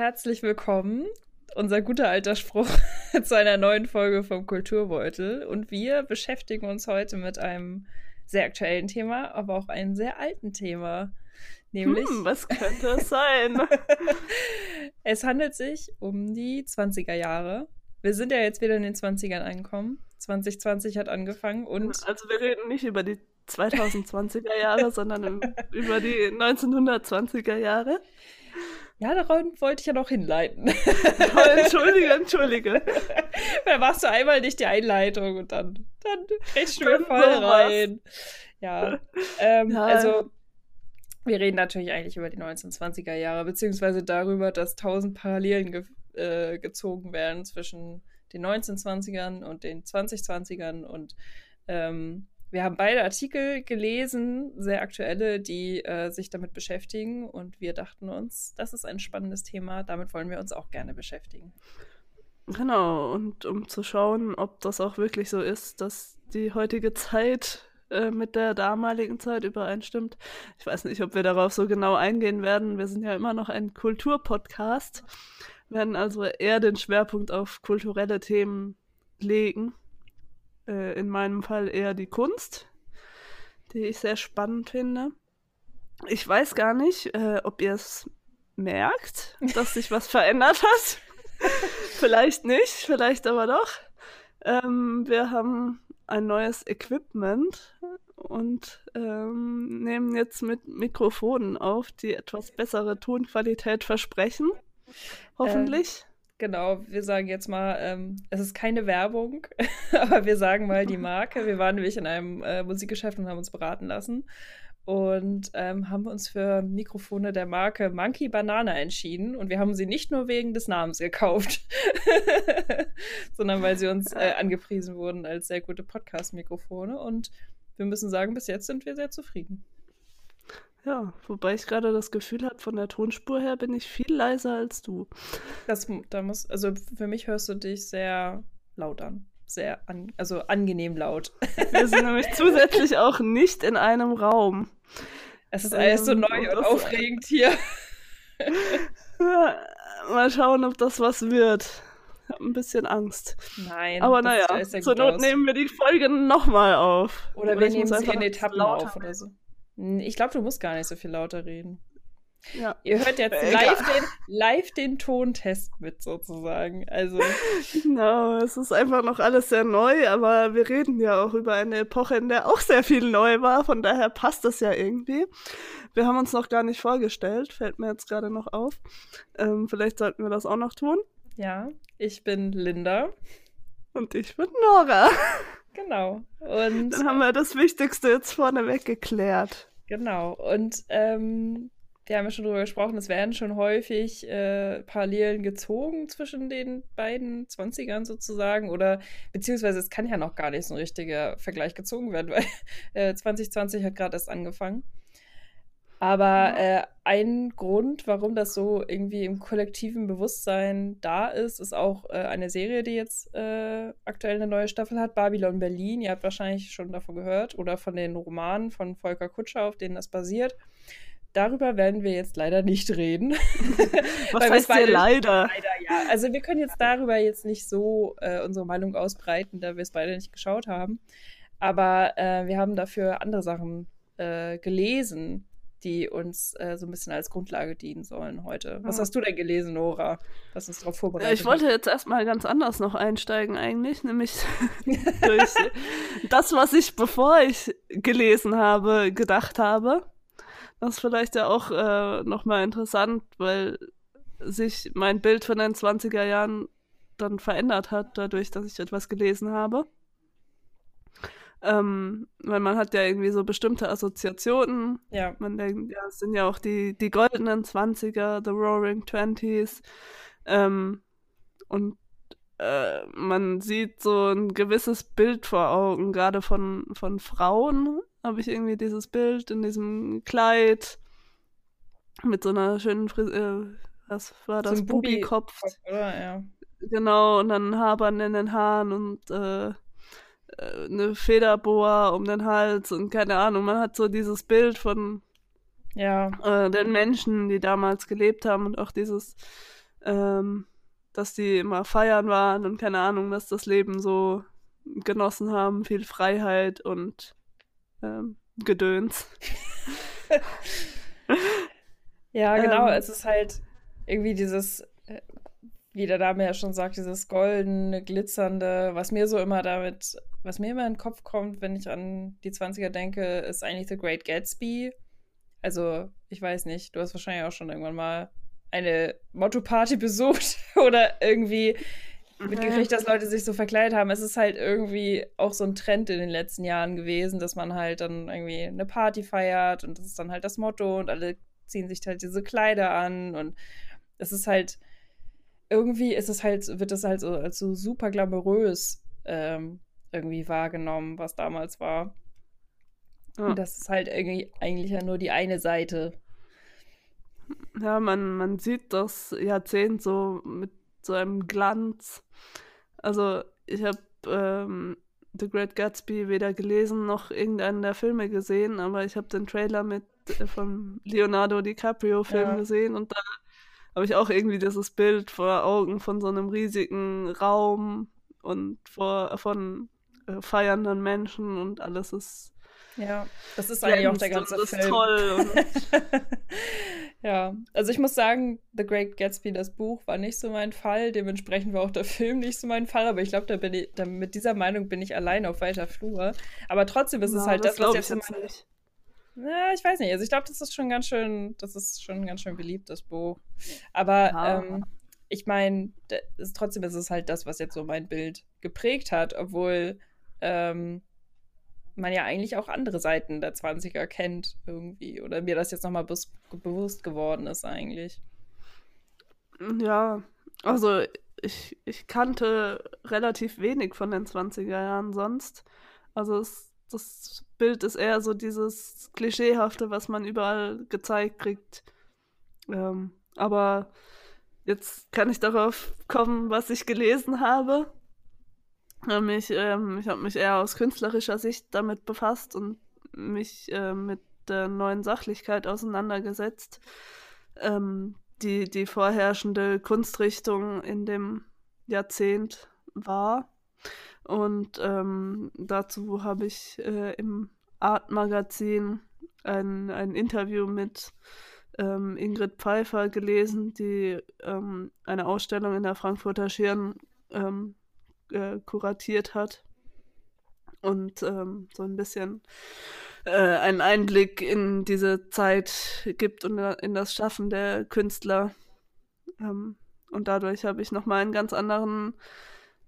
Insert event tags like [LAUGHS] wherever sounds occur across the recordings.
herzlich willkommen. Unser guter alter Spruch [LAUGHS] zu einer neuen Folge vom Kulturbeutel. Und wir beschäftigen uns heute mit einem sehr aktuellen Thema, aber auch einem sehr alten Thema. Nämlich. Hm, was könnte es sein? [LAUGHS] es handelt sich um die 20er Jahre. Wir sind ja jetzt wieder in den 20ern angekommen. 2020 hat angefangen und. Also, wir reden nicht über die 2020er Jahre, sondern über die 1920er Jahre. Ja, darauf wollte ich ja noch hinleiten. [LAUGHS] Oh, entschuldige, entschuldige. [LAUGHS] Da machst du einmal nicht die Einleitung und dann, dann kriegst du mir voll rein. Ja, ähm, also wir reden natürlich eigentlich über die 1920er Jahre, beziehungsweise darüber, dass tausend Parallelen ge äh, gezogen werden zwischen den 1920ern und den 2020ern und ähm, wir haben beide Artikel gelesen, sehr aktuelle, die äh, sich damit beschäftigen. Und wir dachten uns, das ist ein spannendes Thema, damit wollen wir uns auch gerne beschäftigen. Genau, und um zu schauen, ob das auch wirklich so ist, dass die heutige Zeit äh, mit der damaligen Zeit übereinstimmt. Ich weiß nicht, ob wir darauf so genau eingehen werden. Wir sind ja immer noch ein Kulturpodcast, werden also eher den Schwerpunkt auf kulturelle Themen legen äh, in meinem Fall eher die Kunst, die ich sehr spannend finde. Ich weiß gar nicht, äh, ob ihr es merkt, dass sich was [LAUGHS] verändert hat. [LAUGHS] vielleicht nicht, vielleicht aber doch. Ähm, wir haben ein neues Equipment und ähm, nehmen jetzt mit Mikrofonen auf, die etwas bessere Tonqualität versprechen. Hoffentlich. Genau, wir sagen jetzt mal, ähm, es ist keine Werbung, [LAUGHS] aber wir sagen mal die Marke. Wir waren nämlich in einem äh, Musikgeschäft und haben uns beraten lassen und ähm, haben uns für Mikrofone der Marke Monkey Banana entschieden. Und wir haben sie nicht nur wegen des Namens gekauft, [LAUGHS] sondern weil sie uns äh, angepriesen wurden als sehr gute Podcast-Mikrofone. Und wir müssen sagen, bis jetzt sind wir sehr zufrieden. Ja, wobei ich gerade das Gefühl habe, von der Tonspur her bin ich viel leiser als du. Das, da muss, also für mich hörst du dich sehr laut an. Sehr, an, also angenehm laut. [LAUGHS] Wir sind nämlich zusätzlich auch nicht in einem Raum. Es ist alles so ähm, neu und, und aufregend hier. [LAUGHS] Ja, mal schauen, ob das was wird. Ich habe ein bisschen Angst. Nein. Aber naja, zur Not aus. nehmen wir die Folge nochmal auf. Oder, oder wir nehmen sie in Etappen auf oder so. Ich glaube, du musst gar nicht so viel lauter reden. Ja. Ihr hört jetzt [LAUGHS] live den, live den Tontest mit sozusagen. Also. [LAUGHS] Genau, es ist einfach noch alles sehr neu, aber wir reden ja auch über eine Epoche, in der auch sehr viel neu war. Von daher passt das ja irgendwie. Wir haben uns noch gar nicht vorgestellt, fällt mir jetzt gerade noch auf. Ähm, vielleicht sollten wir das auch noch tun. Ja, ich bin Linda. Und ich bin Nora. [LAUGHS] Genau. Und dann haben wir das Wichtigste jetzt vorneweg geklärt. Genau. Und ähm, wir haben ja schon darüber gesprochen, es werden schon häufig äh, Parallelen gezogen zwischen den beiden 20ern sozusagen. Oder beziehungsweise es kann ja noch gar nicht so ein richtiger Vergleich gezogen werden, weil äh, 2020 hat gerade erst angefangen. Aber äh, ein Grund, warum das so irgendwie im kollektiven Bewusstsein da ist, ist auch äh, eine Serie, die jetzt äh, aktuell eine neue Staffel hat, Babylon Berlin. Ihr habt wahrscheinlich schon davon gehört oder von den Romanen von Volker Kutscher, auf denen das basiert. Darüber werden wir jetzt leider nicht reden. [LAUGHS] Was heißt beide, leider? leider? Ja, also wir können jetzt darüber jetzt nicht so äh, unsere Meinung ausbreiten, da wir es beide nicht geschaut haben. Aber äh, wir haben dafür andere Sachen äh, gelesen die uns äh, so ein bisschen als Grundlage dienen sollen heute. Was hast du denn gelesen, Nora? Was uns darauf vorbereitet Ich wollte jetzt erstmal ganz anders noch einsteigen eigentlich, nämlich [LAUGHS] durch das, was ich, bevor ich gelesen habe, gedacht habe. Das ist vielleicht ja auch äh, nochmal interessant, weil sich mein Bild von den 20er Jahren dann verändert hat, dadurch, dass ich etwas gelesen habe. Ähm, weil man hat ja irgendwie so bestimmte Assoziationen. Ja. Man denkt, ja, es sind ja auch die, die goldenen Zwanziger, The Roaring Twenties. Ähm, und äh, man sieht so ein gewisses Bild vor Augen, gerade von, von Frauen habe ich irgendwie dieses Bild in diesem Kleid mit so einer schönen Frisur, äh, was war das, so Bubi-Kopf. Ja. Genau, und dann Habern in den Haaren und äh, eine Federboa um den Hals und keine Ahnung. Man hat so dieses Bild von ja. äh, den Menschen, die damals gelebt haben und auch dieses ähm, dass die immer feiern waren und keine Ahnung, dass das Leben so genossen haben, viel Freiheit und ähm, Gedöns. [LAUGHS] ja, genau. Ähm, es ist halt irgendwie dieses, äh, wie der Dame ja schon sagt, dieses goldene, glitzernde, was mir so immer damit, was mir immer in den Kopf kommt, wenn ich an die 20er denke, ist eigentlich The Great Gatsby. Also, ich weiß nicht, du hast wahrscheinlich auch schon irgendwann mal eine Motto-Party [LAUGHS] besucht oder irgendwie mitgekriegt, dass Leute sich so verkleidet haben. Es ist halt irgendwie auch so ein Trend in den letzten Jahren gewesen, dass man halt dann irgendwie eine Party feiert und das ist dann halt das Motto und alle ziehen sich halt diese Kleider an und es ist halt irgendwie ist es halt, wird es halt so als so super glamourös ähm, irgendwie wahrgenommen, was damals war. Ja. Und das ist halt irgendwie eigentlich ja nur die eine Seite. Ja, man, man sieht das Jahrzehnt so mit so einem Glanz. Also ich habe ähm, The Great Gatsby weder gelesen noch irgendeinen der Filme gesehen, aber ich habe den Trailer mit äh, vom Leonardo DiCaprio Film ja. gesehen und da habe ich auch irgendwie dieses Bild vor Augen von so einem riesigen Raum und vor, von äh, feiernden Menschen und alles ist ja, das ist eigentlich auch der ganze das Film. Ist toll. [LAUGHS] ja, also ich muss sagen, The Great Gatsby, das Buch, war nicht so mein Fall. Dementsprechend war auch der [LAUGHS] Film nicht so mein Fall. Aber ich glaube, da bin ich, da, mit dieser Meinung bin ich allein auf weiter Flur. Aber trotzdem ist es halt das, das was jetzt, jetzt nicht. Ja, ich weiß nicht. Also ich glaube, das ist schon ganz schön, das ist schon ganz schön beliebt, das Buch. Aber ähm, ich meine, trotzdem ist es halt das, was jetzt so mein Bild geprägt hat, obwohl ähm, man ja eigentlich auch andere Seiten der 20er kennt irgendwie. Oder mir das jetzt nochmal be bewusst geworden ist eigentlich. Ja, also ich, ich kannte relativ wenig von den 20er Jahren sonst. Also es, das Bild ist eher so dieses Klischeehafte, was man überall gezeigt kriegt. Ähm, aber jetzt kann ich darauf kommen, was ich gelesen habe mich, ähm, ich habe mich eher aus künstlerischer Sicht damit befasst und mich äh, mit der neuen Sachlichkeit auseinandergesetzt, ähm, die die vorherrschende Kunstrichtung in dem Jahrzehnt war. Und ähm, dazu habe ich äh, im Art-Magazin ein, ein Interview mit ähm, Ingrid Pfeiffer gelesen, die ähm, eine Ausstellung in der Frankfurter Schirn ähm, äh, kuratiert hat und ähm, so ein bisschen äh, einen Einblick in diese Zeit gibt und in das Schaffen der Künstler. Ähm, und dadurch habe ich nochmal einen ganz anderen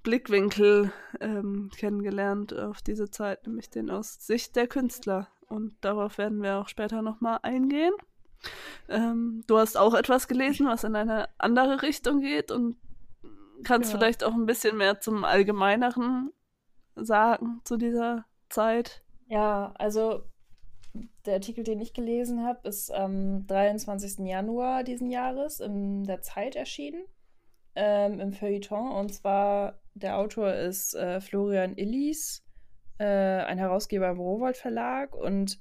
Blickwinkel ähm, kennengelernt auf diese Zeit, nämlich den aus Sicht der Künstler. Und darauf werden wir auch später nochmal eingehen. Ähm, du hast auch etwas gelesen, was in eine andere Richtung geht und kannst ja. vielleicht auch ein bisschen mehr zum Allgemeineren sagen zu dieser Zeit? Ja, also der Artikel, den ich gelesen habe, ist am 23. Januar diesen Jahres in der Zeit erschienen, ähm, im Feuilleton. Und zwar, der Autor ist äh, Florian Illis, äh, ein Herausgeber im Rowold Verlag. Und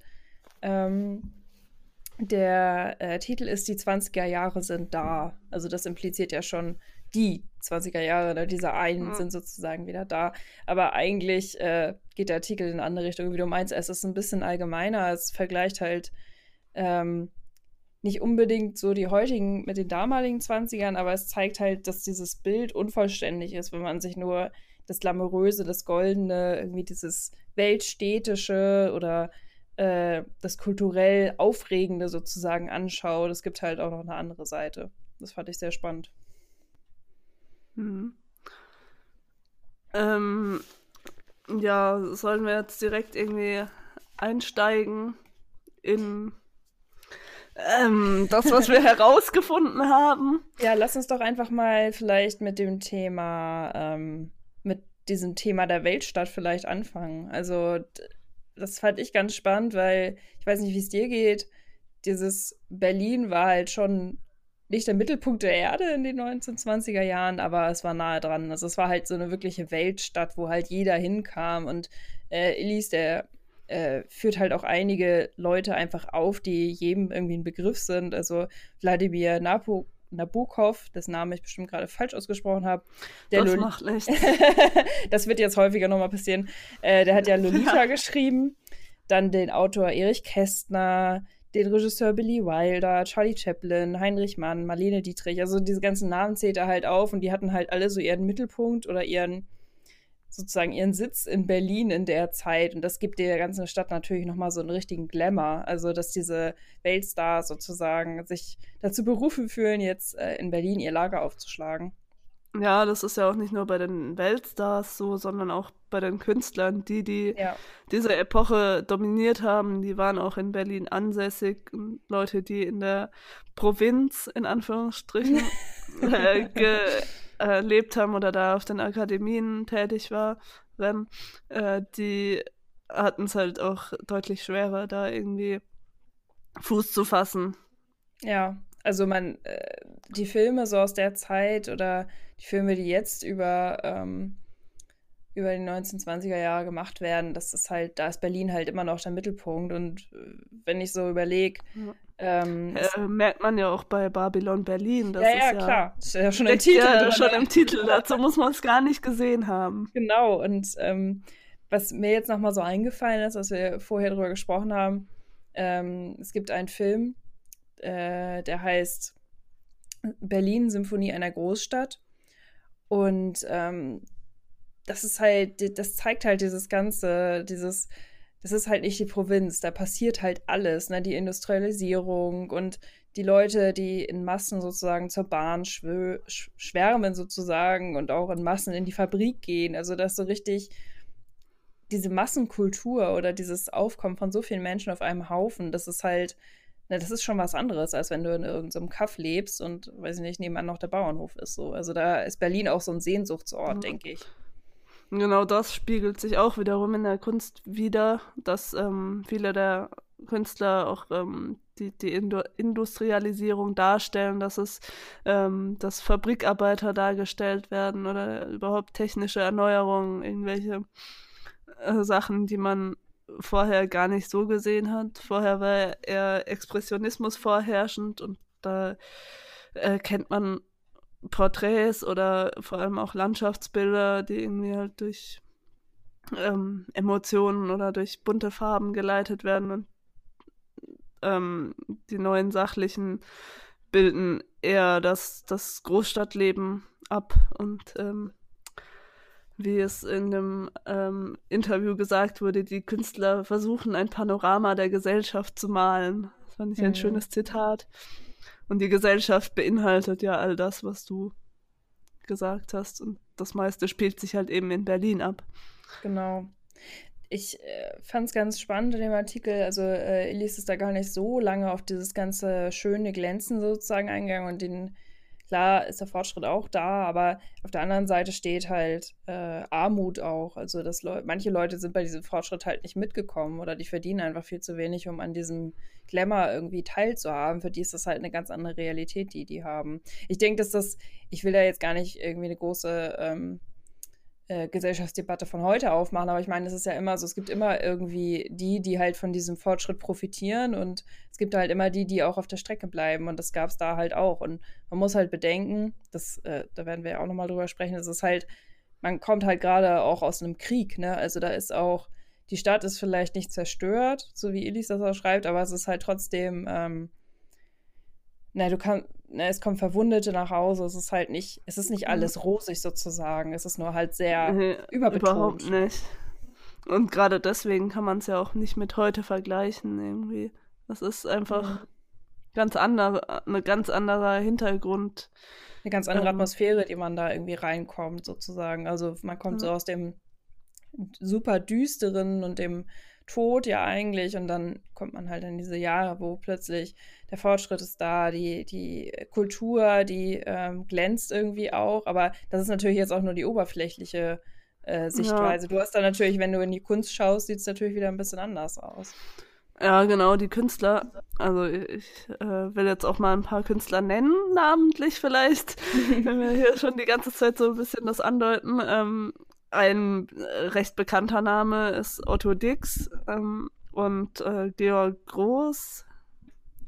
ähm, der äh, Titel ist Die 20er Jahre sind da. Also das impliziert ja schon die 20er Jahre, ne, diese einen mhm. sind sozusagen wieder da. Aber eigentlich äh, geht der Artikel in eine andere Richtung, wie du meinst. Es ist ein bisschen allgemeiner. Es vergleicht halt ähm, nicht unbedingt so die heutigen mit den damaligen 20ern, aber es zeigt halt, dass dieses Bild unvollständig ist, wenn man sich nur das Glamouröse, das Goldene, irgendwie dieses Weltstädtische oder äh, das kulturell Aufregende sozusagen anschaut. Es gibt halt auch noch eine andere Seite. Das fand ich sehr spannend. Mhm. Ähm, ja, sollen wir jetzt direkt irgendwie einsteigen in ähm, das, was wir [LAUGHS] herausgefunden haben? Ja, lass uns doch einfach mal vielleicht mit dem Thema, ähm, mit diesem Thema der Weltstadt vielleicht anfangen. Also, das fand ich ganz spannend, weil ich weiß nicht, wie es dir geht. Dieses Berlin war halt schon nicht der Mittelpunkt der Erde in den 1920er Jahren, aber es war nahe dran. Also es war halt so eine wirkliche Weltstadt, wo halt jeder hinkam. Und äh, Illis, der äh, führt halt auch einige Leute einfach auf, die jedem irgendwie ein Begriff sind. Also Wladimir Napo Nabokov, dessen Namen ich bestimmt gerade falsch ausgesprochen habe. Das Lol macht [LAUGHS] nichts. das wird jetzt häufiger nochmal passieren. Äh, der hat ja [LAUGHS] Lolita ja. geschrieben. Dann den Autor Erich Kästner, den Regisseur Billy Wilder, Charlie Chaplin, Heinrich Mann, Marlene Dietrich. Also diese ganzen Namen zählt er halt auf und die hatten halt alle so ihren Mittelpunkt oder ihren sozusagen ihren Sitz in Berlin in der Zeit. Und das gibt der ganzen Stadt natürlich nochmal so einen richtigen Glamour. Also, dass diese Weltstars sozusagen sich dazu berufen fühlen, jetzt äh, in Berlin ihr Lager aufzuschlagen. Ja, das ist ja auch nicht nur bei den Weltstars so, sondern auch bei den Künstlern, die, die ja. diese Epoche dominiert haben, die waren auch in Berlin ansässig. Leute, die in der Provinz, in Anführungsstrichen, [LAUGHS] äh, gelebt haben oder da auf den Akademien tätig waren, äh, die hatten es halt auch deutlich schwerer, da irgendwie Fuß zu fassen. Ja, also man, äh, die Filme so aus der Zeit oder die Filme, die jetzt über, ähm, über die 1920er Jahre gemacht werden, das ist halt, da ist Berlin halt immer noch der Mittelpunkt. Und äh, wenn ich so überlege, ja. ähm, äh, merkt man ja auch bei Babylon Berlin. Das ja, ja, ja, klar. Das ist ja schon im Titel. Ja, schon im Titel. Dazu muss man es gar nicht gesehen haben. Genau. Und ähm, was mir jetzt nochmal so eingefallen ist, als wir vorher drüber gesprochen haben, ähm, es gibt einen Film, äh, der heißt Berlin, Symphonie einer Großstadt. Und ähm, das ist halt, das zeigt halt dieses Ganze, dieses, das ist halt nicht die Provinz, da passiert halt alles, ne? Die Industrialisierung und die Leute, die in Massen sozusagen zur Bahn schwärmen sozusagen und auch in Massen in die Fabrik gehen. Also das so richtig diese Massenkultur oder dieses Aufkommen von so vielen Menschen auf einem Haufen, das ist halt na, das ist schon was anderes, als wenn du in irgendeinem Kaff lebst und, weiß ich nicht, nebenan noch der Bauernhof ist. So. Also da ist Berlin auch so ein Sehnsuchtsort, mhm. denke ich. Genau das spiegelt sich auch wiederum in der Kunst wieder, dass ähm, viele der Künstler auch ähm, die, die Indu Industrialisierung darstellen, dass es, ähm, dass Fabrikarbeiter dargestellt werden oder überhaupt technische Erneuerungen, irgendwelche äh, Sachen, die man vorher gar nicht so gesehen hat. Vorher war eher Expressionismus vorherrschend und da äh, kennt man Porträts oder vor allem auch Landschaftsbilder, die irgendwie halt durch ähm, Emotionen oder durch bunte Farben geleitet werden und ähm, die neuen sachlichen bilden eher das, das Großstadtleben ab und ähm, wie es in dem ähm, Interview gesagt wurde, die Künstler versuchen ein Panorama der Gesellschaft zu malen. Das fand ich ein mhm. schönes Zitat. Und die Gesellschaft beinhaltet ja all das, was du gesagt hast. Und das meiste spielt sich halt eben in Berlin ab. Genau. Ich äh, fand es ganz spannend in dem Artikel. Also, äh, Elis ist da gar nicht so lange auf dieses ganze schöne Glänzen sozusagen eingegangen und den Klar ist der Fortschritt auch da, aber auf der anderen Seite steht halt äh, Armut auch. Also, dass Le manche Leute sind bei diesem Fortschritt halt nicht mitgekommen oder die verdienen einfach viel zu wenig, um an diesem Glamour irgendwie teilzuhaben. Für die ist das halt eine ganz andere Realität, die die haben. Ich denke, dass das, ich will da jetzt gar nicht irgendwie eine große ähm, äh, Gesellschaftsdebatte von heute aufmachen, aber ich meine, es ist ja immer so, es gibt immer irgendwie die, die halt von diesem Fortschritt profitieren und es gibt halt immer die, die auch auf der Strecke bleiben und das gab es da halt auch. Und man muss halt bedenken, das, äh, da werden wir ja auch nochmal drüber sprechen, es ist halt, man kommt halt gerade auch aus einem Krieg, ne, also da ist auch, die Stadt ist vielleicht nicht zerstört, so wie Elis das auch schreibt, aber es ist halt trotzdem, ähm, na, du kannst, ne, es kommen Verwundete nach Hause. Es ist halt nicht, es ist nicht alles rosig sozusagen. Es ist nur halt sehr nee, überbetont. Überhaupt nicht. Und gerade deswegen kann man es ja auch nicht mit heute vergleichen irgendwie. Das ist einfach mhm. ganz andere, eine ganz anderer Hintergrund. Eine ganz andere ähm, Atmosphäre, die man da irgendwie reinkommt, sozusagen. Also man kommt ja. so aus dem super düsteren und dem Tod ja eigentlich und dann kommt man halt in diese Jahre, wo plötzlich der Fortschritt ist da, die, die Kultur, die ähm, glänzt irgendwie auch, aber das ist natürlich jetzt auch nur die oberflächliche äh, Sichtweise. Ja. Du hast da natürlich, wenn du in die Kunst schaust, sieht es natürlich wieder ein bisschen anders aus. Ja, genau, die Künstler. Also ich äh, will jetzt auch mal ein paar Künstler nennen, namentlich vielleicht, [LAUGHS] wenn wir hier schon die ganze Zeit so ein bisschen das andeuten. Ähm, ein äh, recht bekannter Name ist Otto Dix ähm, und äh, Georg Groß?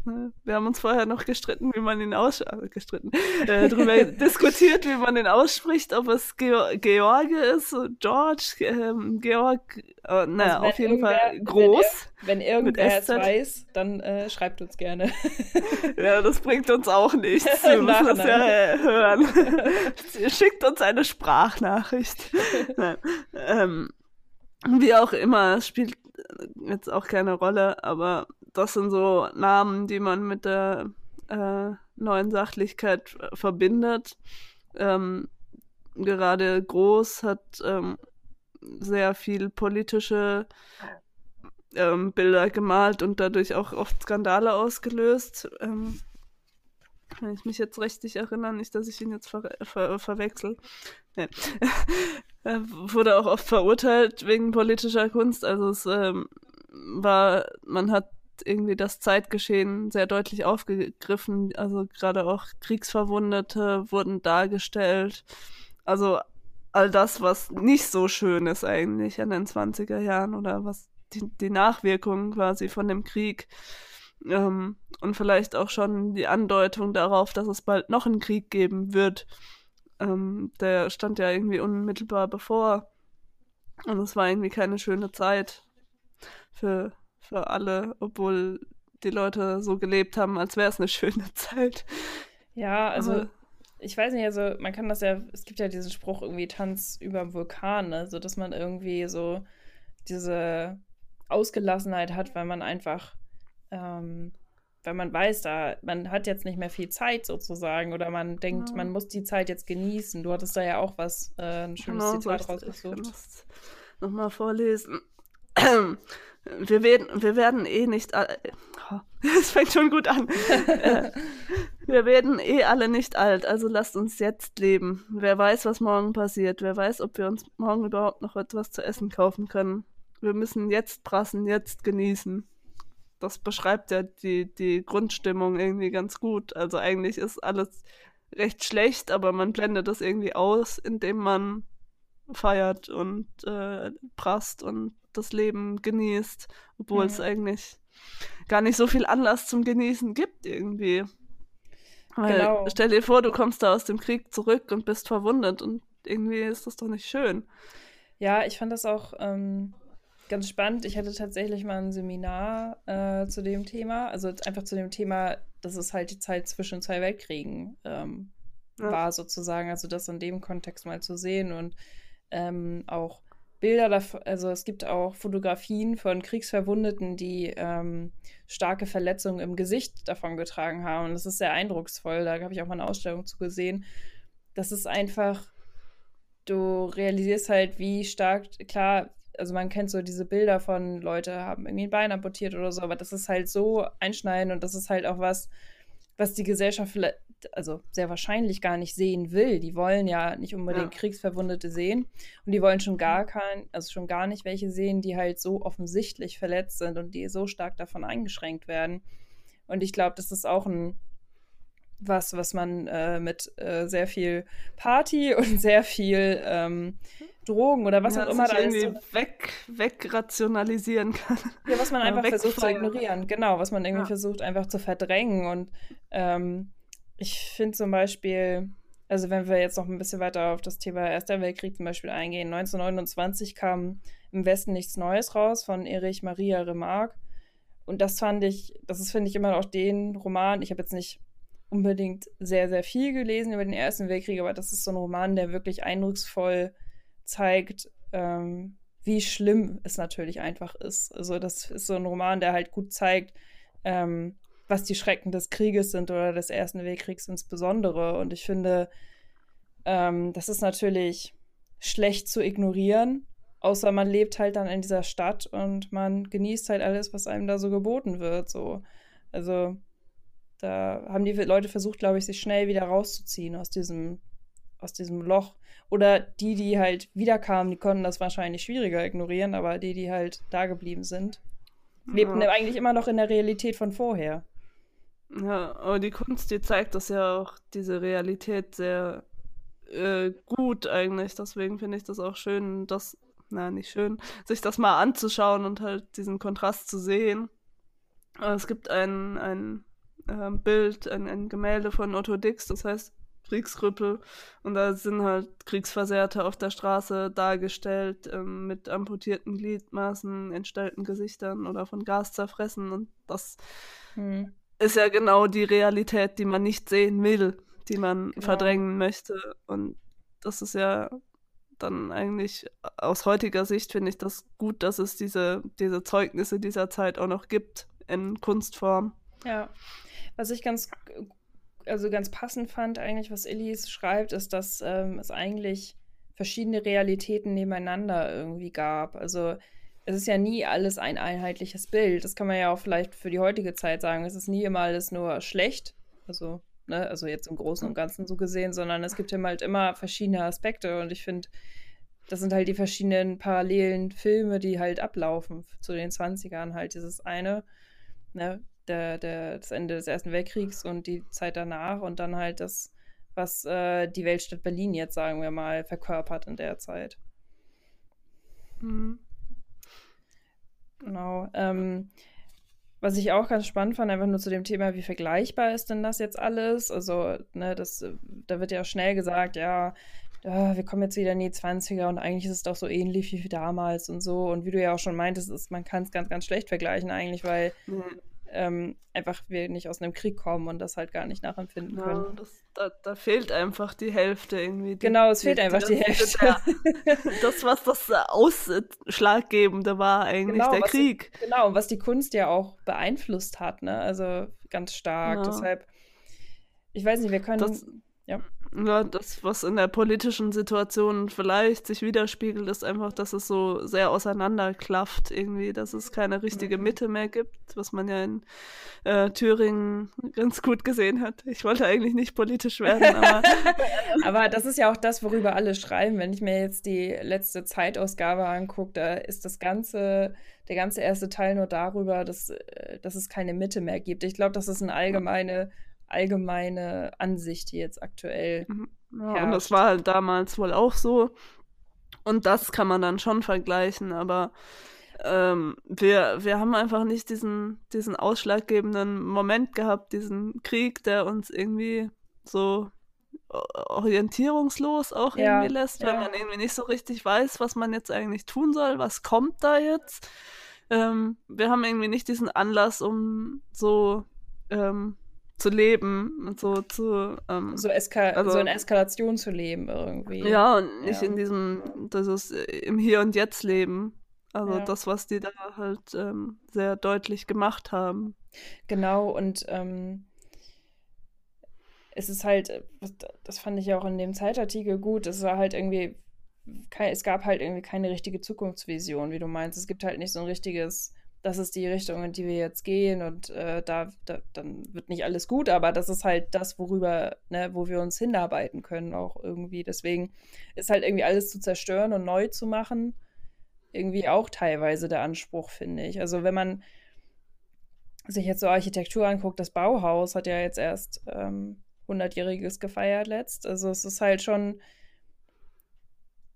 Wir haben uns vorher noch gestritten, wie man ihn aus äh, gestritten, [LAUGHS] äh, darüber diskutiert, wie man ihn ausspricht, ob es Geor George ist, George, ähm, Georg, äh, naja, also auf jeden Fall groß. Wenn, ir wenn irgendwer es weiß, dann äh, schreibt uns gerne. [LAUGHS] ja, das bringt uns auch nichts. [LAUGHS] Wir müssen das ja äh, hören. Schickt uns eine Sprachnachricht. ähm, wie auch immer, es spielt jetzt auch keine Rolle, aber das sind so Namen, die man mit der äh, neuen Sachlichkeit verbindet. Ähm, gerade Groß hat ähm, sehr viel politische ähm, Bilder gemalt und dadurch auch oft Skandale ausgelöst. Ähm, wenn ich mich jetzt richtig erinnere, nicht, dass ich ihn jetzt ver ver verwechsel. Nee. [LAUGHS] er wurde auch oft verurteilt wegen politischer Kunst. Also es ähm, war, man hat irgendwie das Zeitgeschehen sehr deutlich aufgegriffen. Also gerade auch Kriegsverwundete wurden dargestellt. Also all das, was nicht so schön ist eigentlich an den 20er Jahren oder was die, die Nachwirkungen quasi von dem Krieg ähm, und vielleicht auch schon die Andeutung darauf, dass es bald noch einen Krieg geben wird. Ähm, der stand ja irgendwie unmittelbar bevor. Und es war irgendwie keine schöne Zeit für, für alle, obwohl die Leute so gelebt haben, als wäre es eine [LAUGHS] schöne Zeit. Ja, also Aber, ich weiß nicht, also man kann das ja, es gibt ja diesen Spruch irgendwie Tanz über dem Vulkan, ne? so dass man irgendwie so diese Ausgelassenheit hat, weil man einfach ähm, weil man weiß, da, man hat jetzt nicht mehr viel Zeit sozusagen oder man denkt, ja. man muss die Zeit jetzt genießen. Du hattest da ja auch was, äh, ein schönes genau, Zitat rausgesucht. Nochmal vorlesen. [CLEARS THROAT] Wir werden, wir werden eh nicht alle. [LAUGHS] Es fängt schon gut an. Äh, wir werden eh alle nicht alt, also lasst uns jetzt leben. Wer weiß, was morgen passiert. Wer weiß, ob wir uns morgen überhaupt noch etwas zu essen kaufen können. Wir müssen jetzt prassen, jetzt genießen das beschreibt ja die, die Grundstimmung irgendwie ganz gut. Also eigentlich ist alles recht schlecht, aber man blendet das irgendwie aus, indem man feiert und äh, prasst und das Leben genießt, obwohl mhm. es eigentlich gar nicht so viel Anlass zum Genießen gibt irgendwie. Weil, genau. Stell dir vor, du kommst da aus dem Krieg zurück und bist verwundet und irgendwie ist das doch nicht schön. Ja, ich fand das auch ähm, ganz spannend. Ich hatte tatsächlich mal ein Seminar äh, zu dem Thema, also einfach zu dem Thema, dass es halt die Zeit zwischen zwei Weltkriegen ähm, ja. war, sozusagen. Also das in dem Kontext mal zu sehen und ähm, auch Bilder, also es gibt auch Fotografien von Kriegsverwundeten, die ähm, starke Verletzungen im Gesicht davon getragen haben. Und das ist sehr eindrucksvoll. Da habe ich auch mal eine Ausstellung zu gesehen. Das ist einfach, du realisierst halt, wie stark, klar, also man kennt so diese Bilder von Leute haben irgendwie ein Bein amputiert oder so, aber das ist halt so einschneidend und das ist halt auch was, was die Gesellschaft also sehr wahrscheinlich gar nicht sehen will. Die wollen ja nicht unbedingt ja. Kriegsverwundete sehen und die wollen schon gar kein, also schon gar nicht welche sehen, die halt so offensichtlich verletzt sind und die so stark davon eingeschränkt werden. Und ich glaube, das ist auch ein was, was man äh, mit äh, sehr viel Party [LAUGHS] und sehr viel ähm, Drogen oder was ja, auch immer da irgendwie so weg, wegrationalisieren kann. Ja, was man [LAUGHS] einfach versucht zu ignorieren. Genau, was man irgendwie ja. versucht einfach zu verdrängen. Und ähm, ich finde zum Beispiel, also wenn wir jetzt noch ein bisschen weiter auf das Thema Erster Weltkrieg zum Beispiel eingehen, 1929 kam im Westen nichts Neues raus von Erich Maria Remarque. Und das fand ich, das ist, finde ich, immer noch den Roman. Ich habe jetzt nicht unbedingt sehr, sehr viel gelesen über den Ersten Weltkrieg, aber das ist so ein Roman, der wirklich eindrucksvoll zeigt, ähm, wie schlimm es natürlich einfach ist. Also das ist so ein Roman, der halt gut zeigt, ähm, was die Schrecken des Krieges sind oder des Ersten Weltkriegs insbesondere. Und ich finde, ähm, das ist natürlich schlecht zu ignorieren, außer man lebt halt dann in dieser Stadt und man genießt halt alles, was einem da so geboten wird. So. Also da haben die Leute versucht, glaube ich, sich schnell wieder rauszuziehen aus diesem, aus diesem Loch. Oder die, die halt wiederkamen, die konnten das wahrscheinlich schwieriger ignorieren, aber die, die halt da geblieben sind, lebten ja. eigentlich immer noch in der Realität von vorher. Ja, aber die Kunst, die zeigt das ja auch, diese Realität sehr äh, gut eigentlich. Deswegen finde ich das auch schön, das, na, nicht schön, sich das mal anzuschauen und halt diesen Kontrast zu sehen. Aber es gibt einen, einen äh, Bild, ein, ein Gemälde von Otto Dix, das heißt Kriegskrüppel. Und da sind halt Kriegsversehrte auf der Straße dargestellt, ähm, mit amputierten Gliedmaßen, entstellten Gesichtern oder von Gas zerfressen. Und das hm. Ist ja genau die Realität, die man nicht sehen will, die man genau. verdrängen möchte. Und das ist ja dann eigentlich aus heutiger Sicht finde ich das gut, dass es diese, diese Zeugnisse dieser Zeit auch noch gibt in Kunstform. Ja, was ich ganz, also ganz passend fand eigentlich, was Ellis schreibt, ist, dass ähm, es eigentlich verschiedene Realitäten nebeneinander irgendwie gab. Also es ist ja nie alles ein einheitliches Bild. Das kann man ja auch vielleicht für die heutige Zeit sagen. Es ist nie immer alles nur schlecht. Also ne, also jetzt im Großen und Ganzen so gesehen, sondern es gibt ja halt immer verschiedene Aspekte und ich finde, das sind halt die verschiedenen parallelen Filme, die halt ablaufen zu den 20ern. Halt dieses eine, ne, der, der, das Ende des Ersten Weltkriegs und die Zeit danach und dann halt das, was äh, die Weltstadt Berlin jetzt, sagen wir mal, verkörpert in der Zeit. Mhm. Genau. Ähm, was ich auch ganz spannend fand, einfach nur zu dem Thema, wie vergleichbar ist denn das jetzt alles? Also, ne, das, da wird ja schnell gesagt, ja, ja, wir kommen jetzt wieder in die 20er und eigentlich ist es doch so ähnlich wie damals und so. Und wie du ja auch schon meintest, ist, man kann es ganz, ganz schlecht vergleichen eigentlich, weil mhm ähm, einfach wir nicht aus einem Krieg kommen und das halt gar nicht nachempfinden ja, können. Das, da, da, fehlt einfach die Hälfte irgendwie. Die, genau, es fehlt die, einfach die, die Hälfte. Der, das, was das Ausschlaggebende war eigentlich, genau, der Krieg. Die, genau, und was die Kunst ja auch beeinflusst hat, ne? Also ganz stark. Ja. Deshalb, ich weiß nicht, wir können. Das, ja ja, das, was in der politischen Situation vielleicht sich widerspiegelt, ist einfach, dass es so sehr auseinanderklafft irgendwie, dass es keine richtige mhm. Mitte mehr gibt, was man ja in äh, Thüringen ganz gut gesehen hat. Ich wollte eigentlich nicht politisch werden, [LAUGHS] aber. aber das ist ja auch das, worüber alle schreiben. Wenn ich mir jetzt die letzte Zeitausgabe angucke, da ist das ganze, der ganze erste Teil nur darüber, dass, äh, dass es keine Mitte mehr gibt. Ich glaube, das ist eine allgemeine allgemeine Ansicht, die jetzt aktuell. Mhm. Ja, und das war halt damals wohl auch so. Und das kann man dann schon vergleichen, aber ähm, wir, wir haben einfach nicht diesen, diesen ausschlaggebenden Moment gehabt, diesen Krieg, der uns irgendwie so orientierungslos auch ja, irgendwie lässt, weil ja. man irgendwie nicht so richtig weiß, was man jetzt eigentlich tun soll, was kommt da jetzt. Ähm, wir haben irgendwie nicht diesen Anlass, um so ähm, zu leben, so zu ähm, so, Eska also, so in Eskalation zu leben irgendwie. Ja, und nicht ja. in diesem, das ist äh, im Hier und Jetzt leben. Also ja. das, was die da halt ähm, sehr deutlich gemacht haben. Genau, und ähm, es ist halt, äh, das fand ich auch in dem Zeitartikel gut, es war halt irgendwie, es gab halt irgendwie keine richtige Zukunftsvision, wie du meinst. Es gibt halt nicht so ein richtiges das ist die Richtung, in die wir jetzt gehen und äh, da, da, dann wird nicht alles gut, aber das ist halt das, worüber, ne, wo wir uns hinarbeiten können auch irgendwie. Deswegen ist halt irgendwie alles zu zerstören und neu zu machen, irgendwie auch teilweise der Anspruch, finde ich. Also wenn man sich jetzt so Architektur anguckt, das Bauhaus hat ja jetzt erst ähm, 100-jähriges gefeiert letzt. Also es ist halt schon,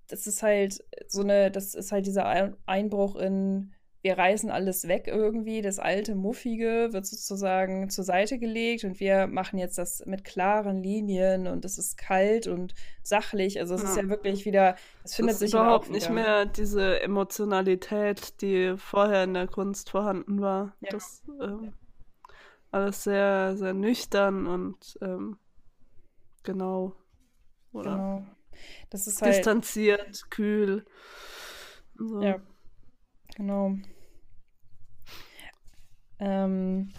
das ist halt so eine, das ist halt dieser Einbruch in wir reißen alles weg irgendwie. Das alte, muffige wird sozusagen zur Seite gelegt und wir machen jetzt das mit klaren Linien und es ist kalt und sachlich. Also es ja. ist ja wirklich wieder, es findet es sich überhaupt nicht mehr diese Emotionalität, die vorher in der Kunst vorhanden war. Ja. Das ähm, alles sehr, sehr nüchtern und ähm, genau. Oder genau. Das ist halt distanziert, kühl. So. Ja. Genau. Ähm,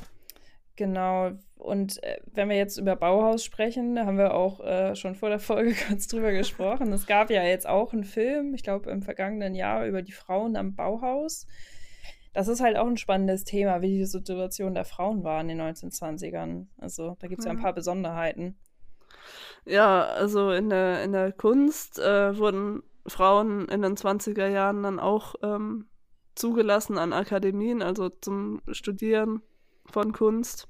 genau. Und äh, wenn wir jetzt über Bauhaus sprechen, da haben wir auch äh, schon vor der Folge [LAUGHS] kurz drüber gesprochen. Es gab ja jetzt auch einen Film, ich glaube im vergangenen Jahr, über die Frauen am Bauhaus. Das ist halt auch ein spannendes Thema, wie die Situation der Frauen war in den 1920ern. Also da gibt es ja. ja ein mhm. paar Besonderheiten. Ja, also in der, in der Kunst äh, wurden Frauen in den 20er Jahren dann auch ähm, zugelassen an Akademien, also zum Studieren von Kunst,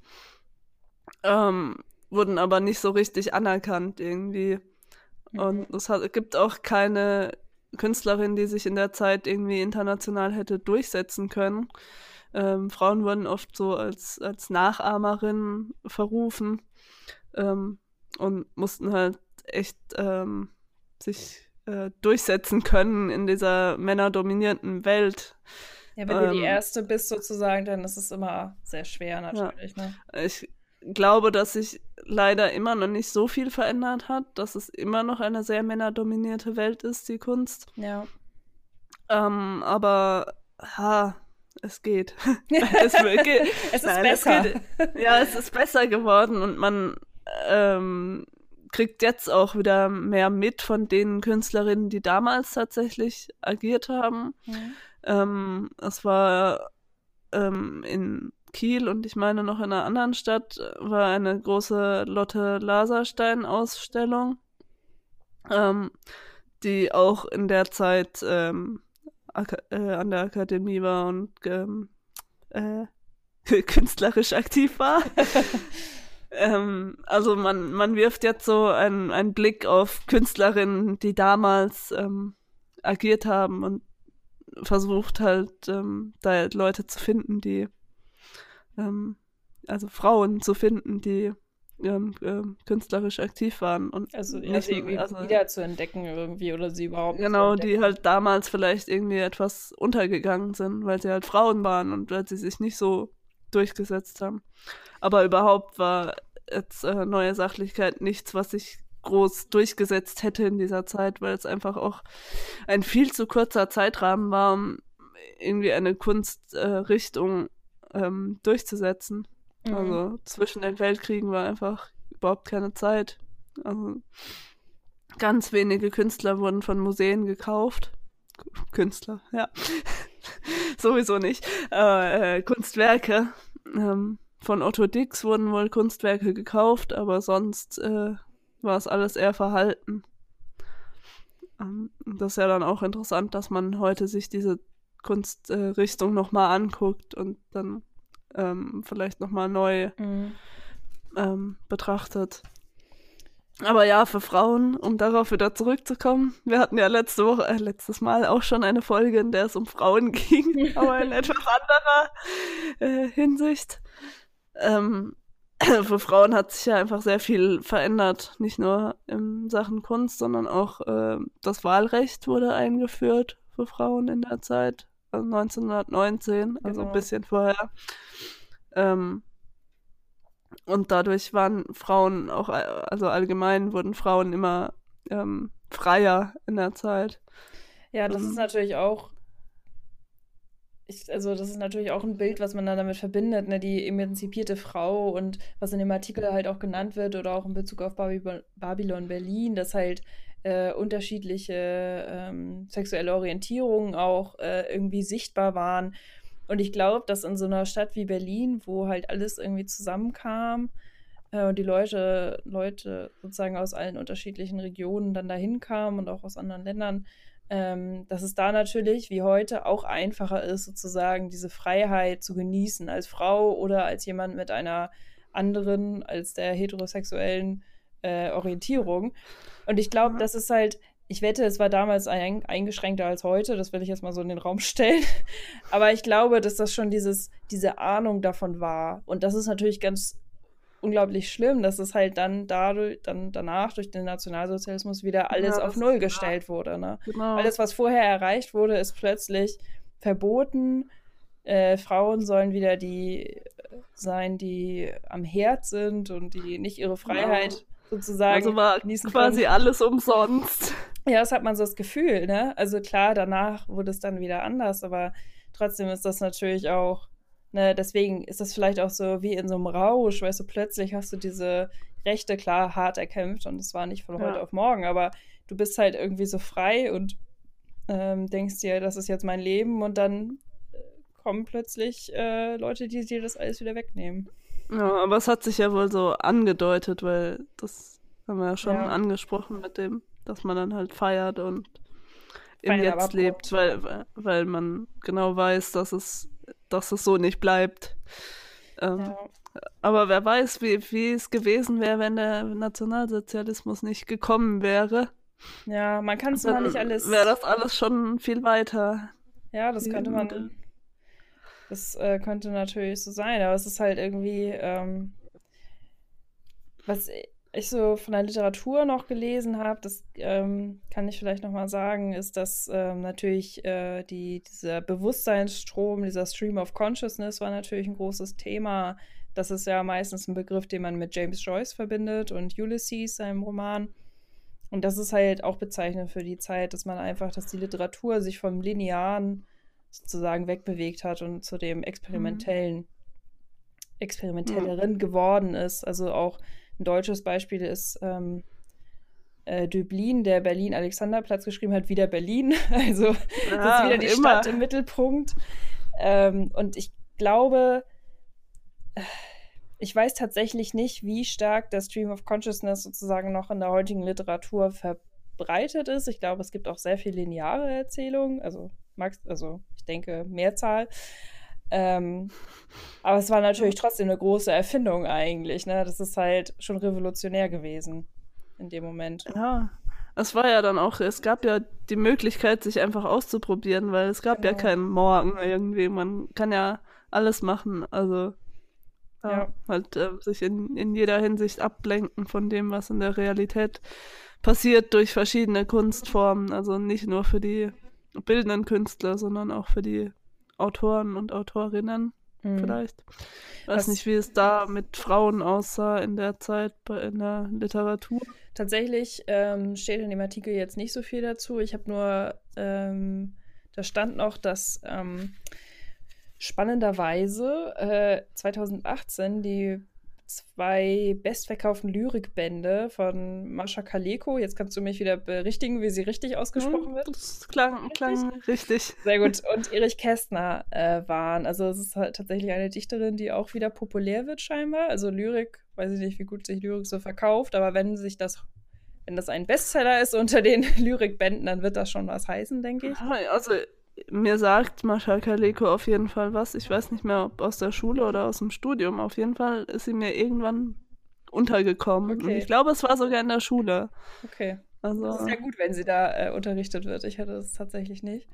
ähm, wurden aber nicht so richtig anerkannt irgendwie. Mhm. Und es hat, gibt auch keine Künstlerin, die sich in der Zeit irgendwie international hätte durchsetzen können. Ähm, Frauen wurden oft so als, als Nachahmerinnen verrufen ähm, und mussten halt echt ähm, sich äh, durchsetzen können in dieser männerdominierten Welt. Ja, wenn du die ähm, Erste bist sozusagen, dann ist es immer sehr schwer natürlich. Ja. Ne? Ich glaube, dass sich leider immer noch nicht so viel verändert hat, dass es immer noch eine sehr männerdominierte Welt ist, die Kunst. Ja. Ähm, aber ha, es geht. [LAUGHS] [LAUGHS] es, geht. es ist Nein, besser. Es geht, ja, es ist besser geworden und man ähm, kriegt jetzt auch wieder mehr mit von den Künstlerinnen, die damals tatsächlich agiert haben. Mhm. Ähm, es war ähm, in Kiel und ich meine noch in einer anderen Stadt war eine große Lotte Laserstein-Ausstellung, ähm, die auch in der Zeit ähm, äh, an der Akademie war und ähm, äh, [LAUGHS] künstlerisch aktiv war. [LAUGHS] ähm, also man, man wirft jetzt so einen, einen Blick auf Künstlerinnen, die damals ähm, agiert haben und versucht halt ähm, da Leute zu finden, die ähm, also Frauen zu finden, die ähm, äh, künstlerisch aktiv waren und also nicht also irgendwie also, wieder zu entdecken irgendwie oder sie überhaupt genau die halt damals vielleicht irgendwie etwas untergegangen sind weil sie halt Frauen waren und weil sie sich nicht so durchgesetzt haben aber überhaupt war jetzt äh, neue Sachlichkeit nichts was sich groß durchgesetzt hätte in dieser Zeit weil es einfach auch ein viel zu kurzer Zeitrahmen war um irgendwie eine Kunstrichtung äh, ähm, durchzusetzen Mhm. Also zwischen den Weltkriegen war einfach überhaupt keine Zeit. Also ganz wenige Künstler wurden von Museen gekauft. Künstler, ja. [LAUGHS] Sowieso nicht. Äh, äh, Kunstwerke. Ähm, von Otto Dix wurden wohl Kunstwerke gekauft, aber sonst äh, war es alles eher verhalten. Ähm, das ist ja dann auch interessant, dass man heute sich diese Kunstrichtung äh, nochmal anguckt und dann ähm, vielleicht nochmal neu mhm. ähm, betrachtet. Aber ja, für Frauen, um darauf wieder zurückzukommen, wir hatten ja letzte Woche, äh, letztes Mal auch schon eine Folge, in der es um Frauen [LAUGHS] ging, aber in etwas anderer äh, Hinsicht. Ähm, [CLEARS THROAT] für Frauen hat sich ja einfach sehr viel verändert, nicht nur in Sachen Kunst, sondern auch äh, das Wahlrecht wurde eingeführt für Frauen in der Zeit, also 1919, also genau. ein bisschen vorher. Ähm, und dadurch waren Frauen auch, also allgemein wurden Frauen immer ähm, freier in der Zeit. Ja, das ähm, ist natürlich auch, ich, also das ist natürlich auch ein Bild, was man dann damit verbindet, ne? die emanzipierte Frau und was in dem Artikel halt auch genannt wird oder auch in Bezug auf Babylon, Babylon Berlin, dass halt äh, unterschiedliche ähm, sexuelle Orientierungen auch äh, irgendwie sichtbar waren und ich glaube, dass in so einer Stadt wie Berlin, wo halt alles irgendwie zusammenkam äh, und die Leute, Leute sozusagen aus allen unterschiedlichen Regionen dann dahin kamen und auch aus anderen Ländern, ähm, dass es da natürlich wie heute auch einfacher ist, sozusagen diese Freiheit zu genießen als Frau oder als jemand mit einer anderen, als der heterosexuellen äh, Orientierung. Und ich glaube, das ist halt ich wette, es war damals ein, eingeschränkter als heute, das will ich jetzt mal so in den Raum [LAUGHS] stellen. Aber ich glaube, dass das schon dieses, diese Ahnung davon war. Und das ist natürlich ganz unglaublich schlimm, dass es halt dann dadurch, dann danach durch den Nationalsozialismus wieder alles ja, auf Null gestellt wurde. Ne? Genau. Alles, was vorher erreicht wurde, ist plötzlich verboten. Äh, Frauen sollen wieder die sein, die am Herd sind und die nicht ihre genau. Freiheit genau sozusagen. Also war quasi können. alles umsonst. Ja, das hat man so das Gefühl, ne? Also klar, danach wurde es dann wieder anders, aber trotzdem ist das natürlich auch, ne, deswegen ist das vielleicht auch so wie in so einem Rausch, weißt du, plötzlich hast du diese Rechte klar hart erkämpft und es war nicht von heute auf morgen, aber du bist halt irgendwie so frei und ähm, denkst dir, das ist jetzt mein Leben und dann äh, kommen plötzlich äh, Leute, die dir das alles wieder wegnehmen. Ja, aber es hat sich ja wohl so angedeutet, weil das haben wir ja schon ja. angesprochen mit dem, dass man dann halt feiert und im Jetzt lebt, weil, weil man genau weiß, dass es, dass es so nicht bleibt. Ähm, ja. Aber wer weiß, wie, wie es gewesen wäre, wenn der Nationalsozialismus nicht gekommen wäre. Ja, man kann es mal nicht alles. Wäre das alles schon viel weiter. Ja, das könnte man Das äh, könnte natürlich so sein, aber es ist halt irgendwie, ähm, was ich so von der Literatur noch gelesen habe, das ähm, kann ich vielleicht nochmal sagen, ist, dass ähm, natürlich äh, die, dieser Bewusstseinsstrom, dieser Stream of Consciousness war natürlich ein großes Thema. Das ist ja meistens ein Begriff, den man mit James Joyce verbindet und Ulysses, seinem Roman. Und das ist halt auch bezeichnend für die Zeit, dass man einfach, dass die Literatur sich vom Linearen sozusagen wegbewegt hat und zu dem experimentellen, mhm. experimentelleren mhm. geworden ist. Also auch ein deutsches Beispiel ist ähm, äh, Döblin, der Berlin-Alexanderplatz geschrieben hat, wieder Berlin. [LAUGHS] Also ah, das ist wieder die immer. Stadt im Mittelpunkt. Ähm, und ich glaube, äh, ich weiß tatsächlich nicht, wie stark der Stream of Consciousness sozusagen noch in der heutigen Literatur verbreitet ist. Ich glaube, es gibt auch sehr viel lineare Erzählungen, also, also ich denke Mehrzahl. Ähm, aber es war natürlich trotzdem eine große Erfindung eigentlich. Ne? Das ist halt schon revolutionär gewesen in dem Moment. Ja, es war ja dann auch, es gab ja die Möglichkeit, sich einfach auszuprobieren, weil es gab genau. ja keinen Morgen irgendwie. Man kann ja alles machen. Also ja, ja. halt äh, sich in, in jeder Hinsicht ablenken von dem, was in der Realität passiert durch verschiedene Kunstformen. Also nicht nur für die bildenden Künstler, sondern auch für die Autoren und Autorinnen mhm. vielleicht. Weiß Was, nicht, wie es da mit Frauen aussah in der Zeit in der Literatur. Tatsächlich ähm, steht in dem Artikel jetzt nicht so viel dazu. Ich habe nur, ähm, da stand noch, dass ähm, spannenderweise äh, 2018 die zwei bestverkauften Lyrikbände von Mascha Kaleko. Jetzt kannst du mich wieder berichtigen, wie sie richtig ausgesprochen wird. Das klang, klang richtig. Sehr gut. Und Erich Kästner äh, waren. Also es ist halt tatsächlich eine Dichterin, die auch wieder populär wird scheinbar. Also Lyrik, weiß ich nicht, wie gut sich Lyrik so verkauft, aber wenn sich das wenn das ein Bestseller ist unter den [LAUGHS] Lyrikbänden, dann wird das schon was heißen, denke ich. Also mir sagt Mascha Kaleko auf jeden Fall was. Ich weiß nicht mehr, ob aus der Schule oder aus dem Studium. Auf jeden Fall ist sie mir irgendwann untergekommen. Okay. Und ich glaube, es war sogar in der Schule. Okay. Also, das ist ja gut, wenn sie da äh, unterrichtet wird. Ich hatte das tatsächlich nicht.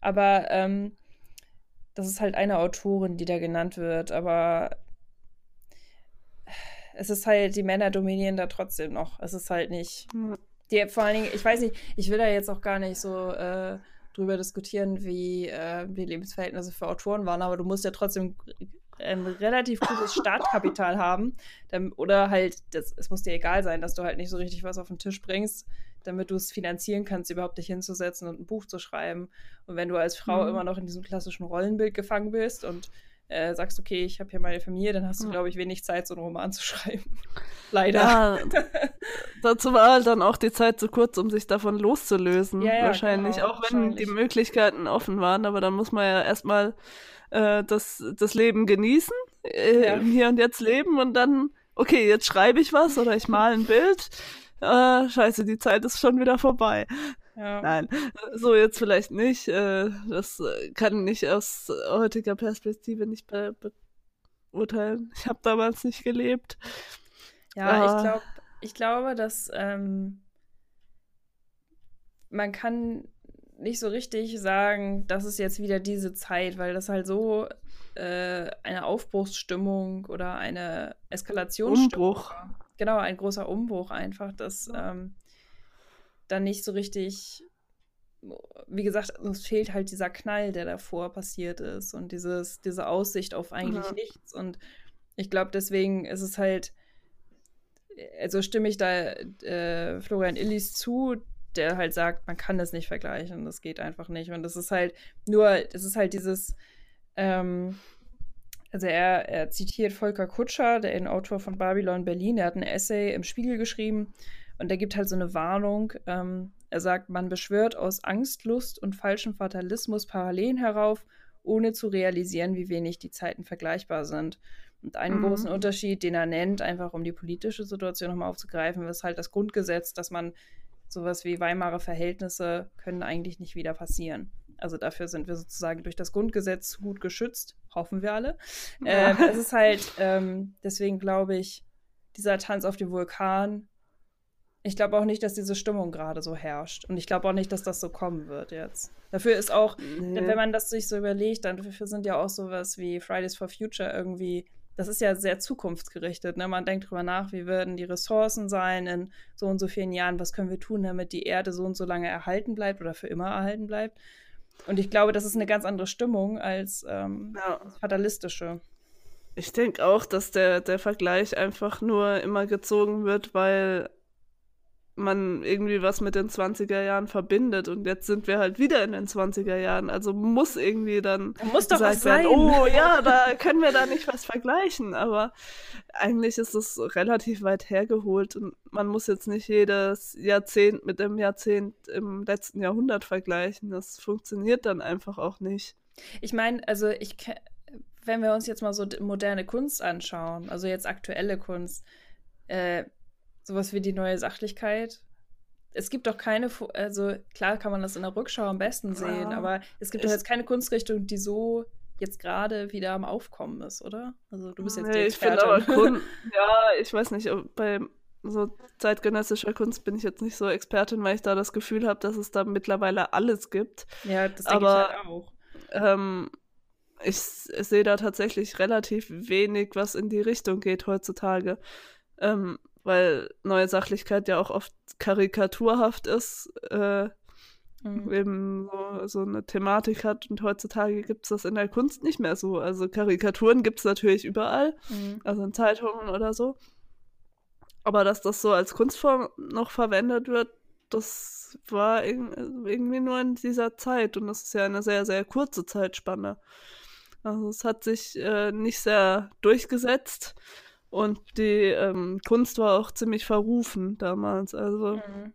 Aber ähm, das ist halt eine Autorin, die da genannt wird. Aber es ist halt, die Männer dominieren da trotzdem noch. Es ist halt nicht. Die, vor allen Dingen, ich weiß nicht, ich will da jetzt auch gar nicht so. Äh, drüber diskutieren, wie äh, die Lebensverhältnisse für Autoren waren, aber du musst ja trotzdem ein relativ gutes Startkapital haben. Dann, oder halt, das, es muss dir egal sein, dass du halt nicht so richtig was auf den Tisch bringst, damit du es finanzieren kannst, überhaupt dich hinzusetzen und ein Buch zu schreiben. Und wenn du als Frau mhm. immer noch in diesem klassischen Rollenbild gefangen bist und äh, sagst, okay, ich habe hier meine Familie, dann hast du, glaube ich, wenig Zeit, so einen Roman zu [LAUGHS] schreiben. [LAUGHS] Leider. Ja, [LAUGHS] dazu war halt dann auch die Zeit zu kurz, um sich davon loszulösen. Ja, ja, wahrscheinlich, genau, auch wenn wahrscheinlich. die Möglichkeiten offen waren, aber dann muss man ja erstmal äh, das, das Leben genießen, äh, hier und jetzt leben und dann, okay, jetzt schreibe ich was oder ich male ein Bild. Äh, scheiße, die Zeit ist schon wieder vorbei. Ja. Nein, so jetzt vielleicht nicht. Äh, das äh, kann ich aus heutiger Perspektive nicht be beurteilen. Ich habe damals nicht gelebt. Ja, ah. ich glaube, ich glaube, dass ähm, man kann nicht so richtig sagen, das ist jetzt wieder diese Zeit, weil das halt so äh, eine Aufbruchsstimmung oder eine Eskalationsstimmung Umbruch. Genau, ein großer Umbruch einfach, dass ähm, dann nicht so richtig, wie gesagt, uns fehlt halt dieser Knall, der davor passiert ist und dieses, diese Aussicht auf eigentlich ja. nichts. Und ich glaube, deswegen ist es halt, also stimme ich da äh, Florian Illis zu, der halt sagt, man kann das nicht vergleichen, das geht einfach nicht. Und das ist halt nur, das ist halt dieses, ähm, also er, er zitiert Volker Kutscher, der Autor von Babylon Berlin, der hat ein Essay im Spiegel geschrieben und er gibt halt so eine Warnung. Ähm, er sagt, man beschwört aus Angst, Lust und falschem Fatalismus Parallelen herauf, ohne zu realisieren, wie wenig die Zeiten vergleichbar sind. Und einen mhm. großen Unterschied, den er nennt, einfach um die politische Situation nochmal aufzugreifen, ist halt das Grundgesetz, dass man sowas wie Weimarer Verhältnisse können eigentlich nicht wieder passieren. Also dafür sind wir sozusagen durch das Grundgesetz gut geschützt, hoffen wir alle. Ja. [LAUGHS] Ähm, es ist halt, ähm, deswegen glaube ich, dieser Tanz auf dem Vulkan Ich glaube auch nicht, dass diese Stimmung gerade so herrscht. Und ich glaube auch nicht, dass das so kommen wird jetzt. Dafür ist auch, nee. wenn man das sich so überlegt, dann dafür sind ja auch sowas wie Fridays for Future irgendwie, das ist ja sehr zukunftsgerichtet. Ne? Man denkt drüber nach, wie werden die Ressourcen sein in so und so vielen Jahren, was können wir tun, damit die Erde so und so lange erhalten bleibt oder für immer erhalten bleibt. Und ich glaube, das ist eine ganz andere Stimmung als ähm, ja. fatalistische. Ich denke auch, dass der, der Vergleich einfach nur immer gezogen wird, weil man irgendwie was mit den 20er Jahren verbindet und jetzt sind wir halt wieder in den 20er Jahren. Also muss irgendwie dann muss doch was sein. Werden, oh ja, da können wir da nicht was vergleichen. Aber eigentlich ist es relativ weit hergeholt und man muss jetzt nicht jedes Jahrzehnt mit dem Jahrzehnt im letzten Jahrhundert vergleichen. Das funktioniert dann einfach auch nicht. Ich meine, also ich, wenn wir uns jetzt mal so moderne Kunst anschauen, also jetzt aktuelle Kunst, äh, sowas wie die neue Sachlichkeit. Es gibt doch keine, also klar kann man das in der Rückschau am besten sehen, ja, aber es gibt doch jetzt keine Kunstrichtung, die so jetzt gerade wieder am Aufkommen ist, oder? Also du bist jetzt nee, die Expertin. Ich finde aber Kunst, [LAUGHS] ja, ich weiß nicht, bei so zeitgenössischer Kunst bin ich jetzt nicht so Expertin, weil ich da das Gefühl habe, dass es da mittlerweile alles gibt. Ja, das denke aber, ich halt auch. Ähm, ich, ich sehe da tatsächlich relativ wenig, was in die Richtung geht heutzutage. Ähm, weil neue Sachlichkeit ja auch oft karikaturhaft ist, äh, mhm. eben so, so, eine Thematik hat und heutzutage gibt es das in der Kunst nicht mehr so. Also Karikaturen gibt es natürlich überall, mhm. also in Zeitungen oder so. Aber dass das so als Kunstform noch verwendet wird, das war irgendwie nur in dieser Zeit und das ist ja eine sehr, sehr kurze Zeitspanne. Also es hat sich äh, nicht sehr durchgesetzt. Und die ähm, Kunst war auch ziemlich verrufen damals. Also, mhm.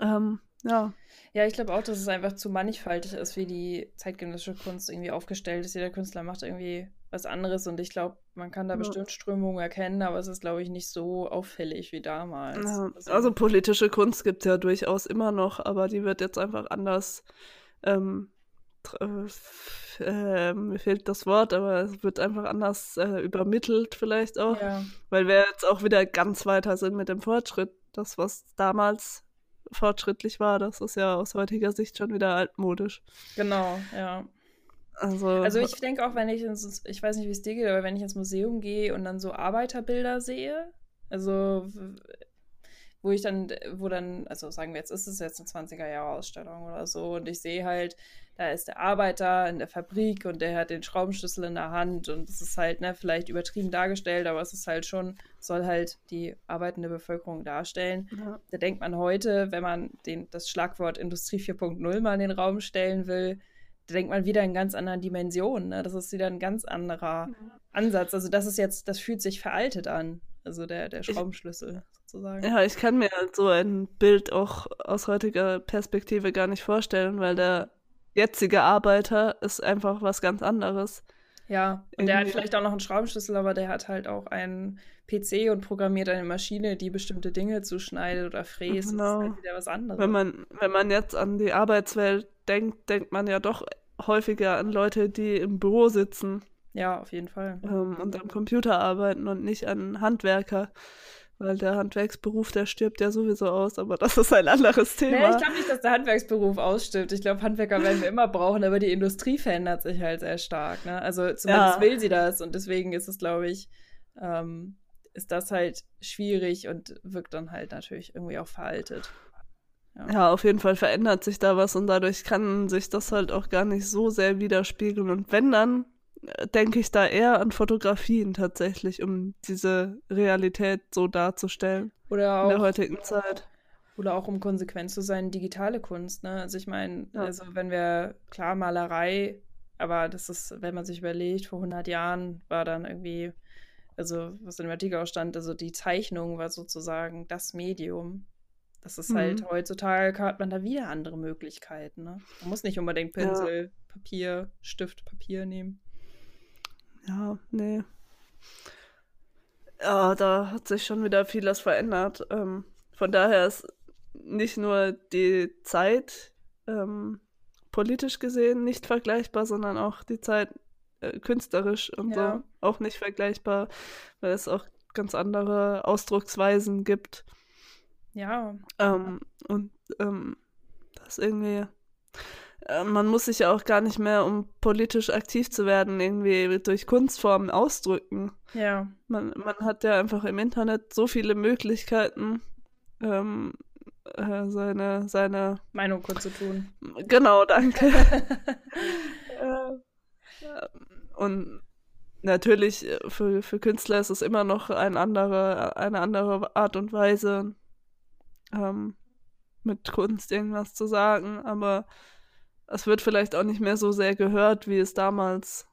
ähm, ja. Ja, ich glaube auch, dass es einfach zu mannigfaltig ist, wie die zeitgenössische Kunst irgendwie aufgestellt ist. Jeder Künstler macht irgendwie was anderes und ich glaube, man kann da ja. bestimmt Strömungen erkennen, aber es ist, glaube ich, nicht so auffällig wie damals. Ja, also, also, politische Kunst gibt es ja durchaus immer noch, aber die wird jetzt einfach anders ähm, äh, mir fehlt das Wort, aber es wird einfach anders äh, übermittelt vielleicht auch, ja. weil wir jetzt auch wieder ganz weiter sind mit dem Fortschritt. Das, was damals fortschrittlich war, das ist ja aus heutiger Sicht schon wieder altmodisch. Genau, ja. Also, also ich denke auch, wenn ich ins, ich weiß nicht, wie es dir geht, aber wenn ich ins Museum gehe und dann so Arbeiterbilder sehe, also wo ich dann, wo dann, also sagen wir jetzt, ist es jetzt eine 20er-Jahre-Ausstellung oder so und ich sehe halt, da ist der Arbeiter in der Fabrik und der hat den Schraubenschlüssel in der Hand und es ist halt, ne, vielleicht übertrieben dargestellt, aber es ist halt schon, soll halt die arbeitende Bevölkerung darstellen. Ja. Da denkt man heute, wenn man den, das Schlagwort Industrie 4.0 mal in den Raum stellen will, da denkt man wieder in ganz anderen Dimensionen. Ne? Das ist wieder ein ganz anderer ja. Ansatz. Also das ist jetzt, das fühlt sich veraltet an. Also der, der Schraubenschlüssel ich, sozusagen. Ja, ich kann mir halt so ein Bild auch aus heutiger Perspektive gar nicht vorstellen, weil der jetzige Arbeiter ist einfach was ganz anderes. Ja, und der hat vielleicht auch noch einen Schraubenschlüssel, aber der hat halt auch einen PC und programmiert eine Maschine, die bestimmte Dinge zuschneidet oder fräst. Genau. Das ist halt wieder was anderes. Wenn man, wenn man jetzt an die Arbeitswelt denkt, denkt man ja doch häufiger an Leute, die im Büro sitzen ja, auf jeden Fall. Ähm, und am Computer arbeiten und nicht an Handwerker. Weil der Handwerksberuf, der stirbt ja sowieso aus, aber das ist ein anderes Thema. Nee, ich glaube nicht, dass der Handwerksberuf ausstirbt. Ich glaube, Handwerker werden wir immer brauchen, aber die Industrie verändert sich halt sehr stark. Ne? Also zumindest ja. will sie das und deswegen ist es, glaube ich, ähm, ist das halt schwierig und wirkt dann halt natürlich irgendwie auch veraltet. Ja. ja. auf jeden Fall verändert sich da was und dadurch kann sich das halt auch gar nicht so sehr widerspiegeln. Und wenn dann, denke ich da eher an Fotografien tatsächlich, um diese Realität so darzustellen. Oder auch, in der heutigen Zeit. Oder auch um konsequent zu sein, digitale Kunst. Ne? Also ich meine, ja. also wenn wir, klar, Malerei, aber das ist, wenn man sich überlegt, vor 100 Jahren war dann irgendwie, also was in dem Artikel auch stand, also die Zeichnung war sozusagen das Medium. Das ist halt mhm. halt, heutzutage hat man da wieder andere Möglichkeiten. Ne? Man muss nicht unbedingt Pinsel, ja. Papier, Stift, Papier nehmen. Ja, nee. Ja, da hat sich schon wieder vieles verändert. Ähm, von daher ist nicht nur die Zeit ähm, politisch gesehen nicht vergleichbar, sondern auch die Zeit äh, künstlerisch und ja. so auch nicht vergleichbar, weil es auch ganz andere Ausdrucksweisen gibt. Ja. Ähm, und ähm, das irgendwie man muss sich ja auch gar nicht mehr, um politisch aktiv zu werden, irgendwie durch Kunstformen ausdrücken. Ja. Man, man hat ja einfach im Internet so viele Möglichkeiten, ähm, äh, seine, seine Meinung kundzutun. Genau, danke. [LAUGHS] äh, und natürlich äh, für, für Künstler ist es immer noch ein andere, eine andere Art und Weise, ähm, mit Kunst irgendwas zu sagen, aber es wird vielleicht auch nicht mehr so sehr gehört, wie es damals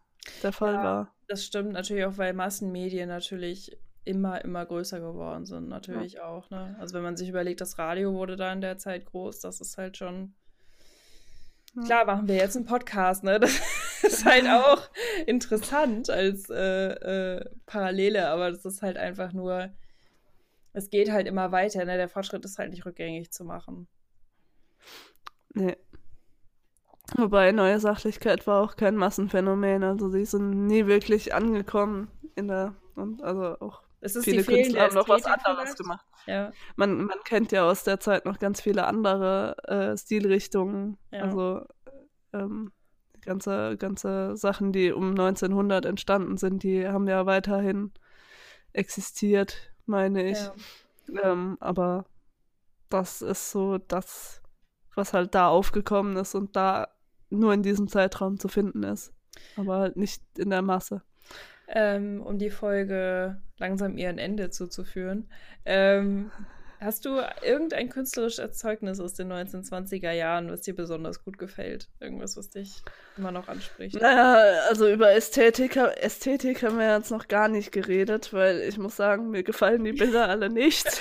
der Fall ja, war. Das stimmt natürlich auch, weil Massenmedien natürlich immer, immer größer geworden sind, natürlich ja. auch. Ne? Also wenn man sich überlegt, das Radio wurde da in der Zeit groß, das ist halt schon. Ja. Klar, machen wir jetzt einen Podcast, ne? [LAUGHS] Das ist halt auch interessant als äh, äh, Parallele, aber das ist halt einfach nur, es geht halt immer weiter, ne? Der Fortschritt ist halt nicht rückgängig zu machen. Nee, Wobei neue Sachlichkeit war auch kein Massenphänomen, also sie sind nie wirklich angekommen in der und also auch viele Künstler haben noch was anderes vielleicht? gemacht. Ja. Man, man kennt ja aus der Zeit noch ganz viele andere äh, Stilrichtungen, ja. also ähm, ganze ganze Sachen, die um 1900 entstanden sind, die haben ja weiterhin existiert, meine ich. Ja. Ähm, aber das ist so das, was halt da aufgekommen ist und da nur in diesem Zeitraum zu finden ist. Aber halt nicht in der Masse. Ähm, um die Folge langsam ihren Ende zuzuführen. Ähm, hast du irgendein künstlerisches Erzeugnis aus den 1920er Jahren, was dir besonders gut gefällt? Irgendwas, was dich immer noch anspricht? Naja, also über Ästhetik, Ästhetik haben wir jetzt noch gar nicht geredet, weil ich muss sagen, mir gefallen die Bilder alle nicht. [LAUGHS]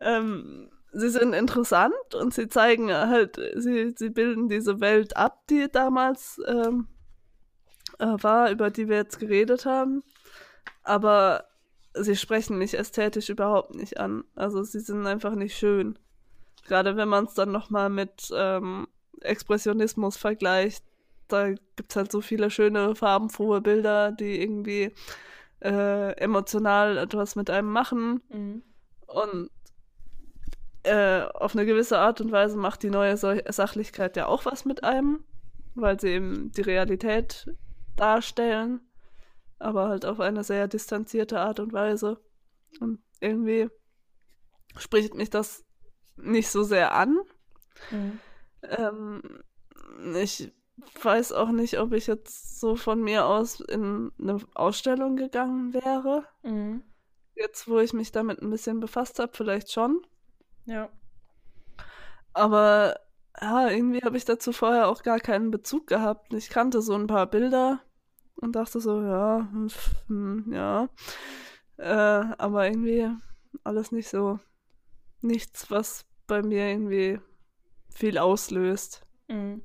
ähm, sie sind interessant und sie zeigen halt, sie, sie bilden diese Welt ab, die damals ähm, äh, war, über die wir jetzt geredet haben. Aber sie sprechen mich ästhetisch überhaupt nicht an. Also sie sind einfach nicht schön. Gerade wenn man es dann nochmal mit ähm, Expressionismus vergleicht, da gibt es halt so viele schöne, farbenfrohe Bilder, die irgendwie äh, emotional etwas mit einem machen. Mhm. Und äh, auf eine gewisse Art und Weise macht die neue Sachlichkeit ja auch was mit einem, weil sie eben die Realität darstellen, aber halt auf eine sehr distanzierte Art und Weise. Und irgendwie spricht mich das nicht so sehr an. Mhm. Ähm, ich weiß auch nicht, ob ich jetzt so von mir aus in eine Ausstellung gegangen wäre. Mhm. Jetzt, wo ich mich damit ein bisschen befasst habe, vielleicht schon. Ja. Aber ja, irgendwie habe ich dazu vorher auch gar keinen Bezug gehabt. Ich kannte so ein paar Bilder und dachte so, ja, hm, ja. Äh, aber irgendwie alles nicht so, nichts, was bei mir irgendwie viel auslöst. Mhm.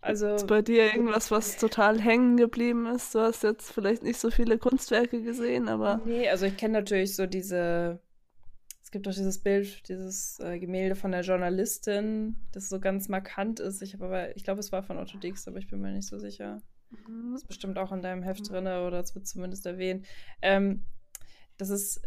Also. Ist bei dir irgendwas, was total hängen geblieben ist? Du hast jetzt vielleicht nicht so viele Kunstwerke gesehen, aber. Nee, also ich kenne natürlich so diese es gibt doch dieses Bild, dieses äh, Gemälde von der Journalistin, das so ganz markant ist. Ich habe aber, ich glaube, es war von Otto Dix, aber ich bin mir nicht so sicher. Mhm. Das ist bestimmt auch in deinem Heft mhm. drin oder es wird zumindest erwähnt. Ähm, das ist,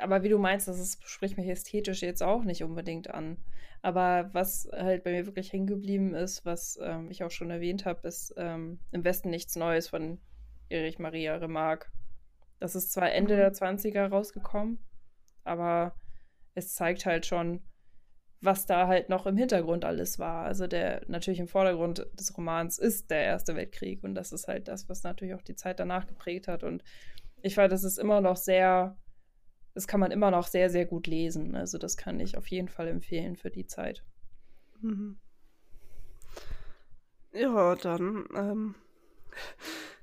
aber wie du meinst, das ist, spricht mich ästhetisch jetzt auch nicht unbedingt an. Aber was halt bei mir wirklich hängen geblieben ist, was ähm, ich auch schon erwähnt habe, ist ähm, Im Westen nichts Neues von Erich Maria Remarque. Das ist zwar Ende mhm. der 20er rausgekommen, aber es zeigt halt schon, was da halt noch im Hintergrund alles war. Also der natürlich im Vordergrund des Romans ist der Erste Weltkrieg und das ist halt das, was natürlich auch die Zeit danach geprägt hat. Und ich fand, das ist immer noch sehr, das kann man immer noch sehr, sehr gut lesen. Also das kann ich auf jeden Fall empfehlen für die Zeit. Mhm. Ja, dann ähm,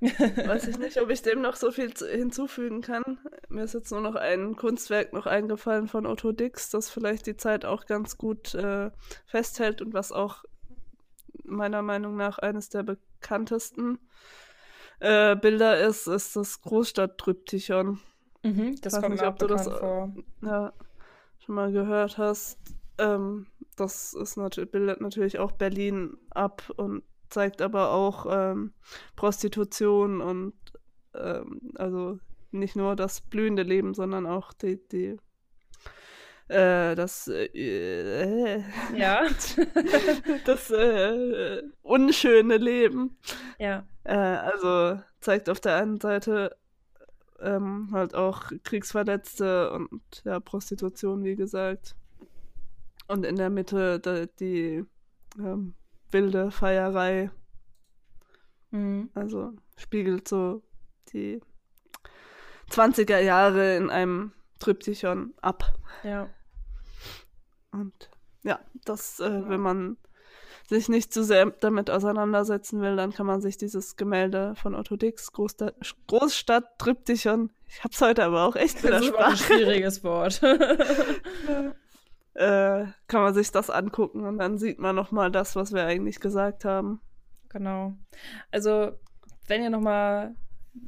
[LAUGHS] Weiß ich nicht, ob ich dem noch so viel hinzufügen kann. Mir ist jetzt nur noch ein Kunstwerk noch eingefallen von Otto Dix, das vielleicht die Zeit auch ganz gut äh, festhält und was auch meiner Meinung nach eines der bekanntesten äh, Bilder ist, ist das Großstadt-Tryptychon. Mhm, das kommt nicht, mir ob du das vor. Ja, schon mal gehört hast. Ähm, das ist natürlich, bildet natürlich auch Berlin ab und zeigt aber auch ähm, Prostitution und ähm, also nicht nur das blühende Leben, sondern auch die, die äh, das äh, Ja. [LAUGHS] das äh, unschöne Leben. ja. Äh, also zeigt auf der einen Seite ähm, halt auch Kriegsverletzte und ja, Prostitution, wie gesagt. Und in der Mitte da, die ähm, wilde Feierei. Mhm. Also spiegelt so die 20er Jahre in einem Triptychon ab. Ja. Und ja, das, äh, Ja. wenn man sich nicht zu sehr damit auseinandersetzen will, dann kann man sich dieses Gemälde von Otto Dix, Großstadt, Großstadt Triptychon, ich hab's heute aber auch echt mit der Das ist ein schwieriges Wort. [LAUGHS] äh, kann man sich das angucken und dann sieht man nochmal das, was wir eigentlich gesagt haben. genau. Also, wenn ihr nochmal,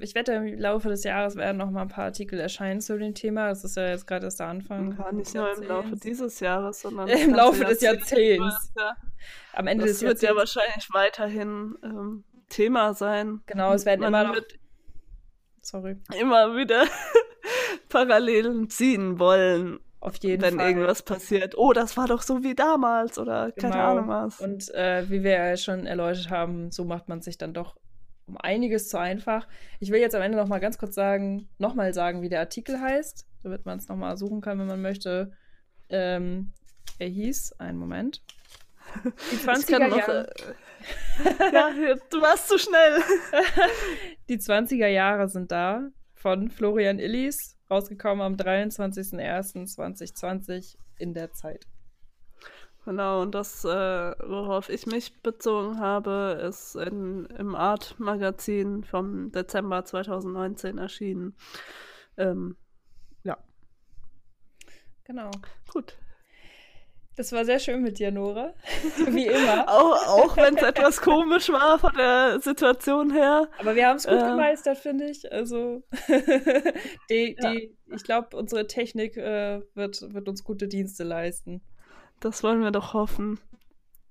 ich wette, im Laufe des Jahres werden nochmal ein paar Artikel erscheinen zu dem Thema. Das ist ja jetzt gerade erst der Anfang. Ja, nicht nur im Laufe Jahrzehnts. dieses Jahres, sondern [LAUGHS] Im das Laufe des Jahrzehnt Jahrzehnts. über. Ja. Am Ende Das des wird ja Jahrzehnts. wahrscheinlich weiterhin ähm, Thema sein. Genau, es werden Man immer noch. Sorry. immer wieder [LAUGHS] Parallelen ziehen wollen, Auf jeden wenn Fall. irgendwas passiert. Oh, das war doch so wie damals oder keine Genau. Ahnung was. Und äh, wie wir ja schon erläutert haben, so macht man sich dann doch um einiges zu einfach. Ich will jetzt am Ende noch mal ganz kurz sagen, noch mal sagen, wie der Artikel heißt, damit man es noch mal suchen kann, wenn man möchte. Ähm, er hieß, einen Moment. Die [LAUGHS] Ich kann 20er noch, Jahre. äh, [LAUGHS] ja, du warst zu schnell. [LAUGHS] Die 20er Jahre sind da von Florian Illis, rausgekommen am 23.01.2020 in der Zeit. Genau, und das, äh, worauf ich mich bezogen habe, ist in, im Art-Magazin vom Dezember 2019 erschienen. Ähm, ja, Genau. gut. Das war sehr schön mit dir, Nora. [LAUGHS] Wie immer. Auch, auch wenn es etwas komisch war von der Situation her. Aber wir haben es gut Äh. gemeistert, finde ich. Also, [LAUGHS] die, Ja. die, ich glaube, unsere Technik äh, wird, wird uns gute Dienste leisten. Das wollen wir doch hoffen.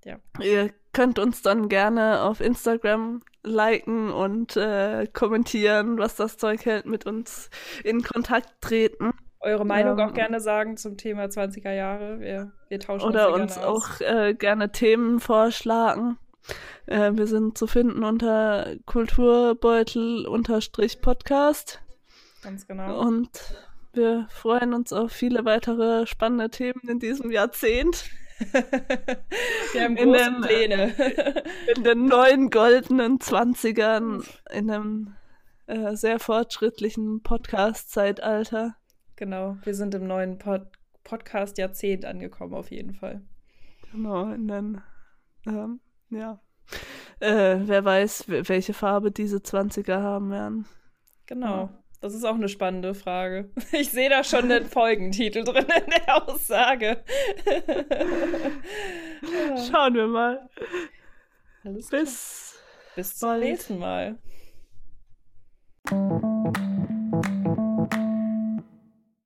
Ja. Ihr könnt uns dann gerne auf Instagram liken und äh, kommentieren, was das Zeug hält, mit uns in Kontakt treten. Eure Meinung Ähm. auch gerne sagen zum Thema 20er Jahre. Wir, wir tauschen Oder uns, uns auch äh, gerne Themen vorschlagen. Äh, wir sind zu finden unter Kulturbeutel-Podcast Ganz genau. und wir freuen uns auf viele weitere spannende Themen in diesem Jahrzehnt. [LAUGHS] wir haben in große dem- Pläne. In den neuen goldenen Zwanzigern, in einem äh, sehr fortschrittlichen Podcast-Zeitalter. Genau, wir sind im neuen Pod Podcast-Jahrzehnt angekommen, auf jeden Fall. Genau, in den, ähm, ja. Äh, wer weiß, welche Farbe diese Zwanziger haben werden. Genau. Ja. Das ist auch eine spannende Frage. [LAUGHS] Ich sehe da schon den Folgentitel drin in der Aussage. Ja, [LAUGHS] Schauen wir mal. Bis Bis zum nächsten Mal.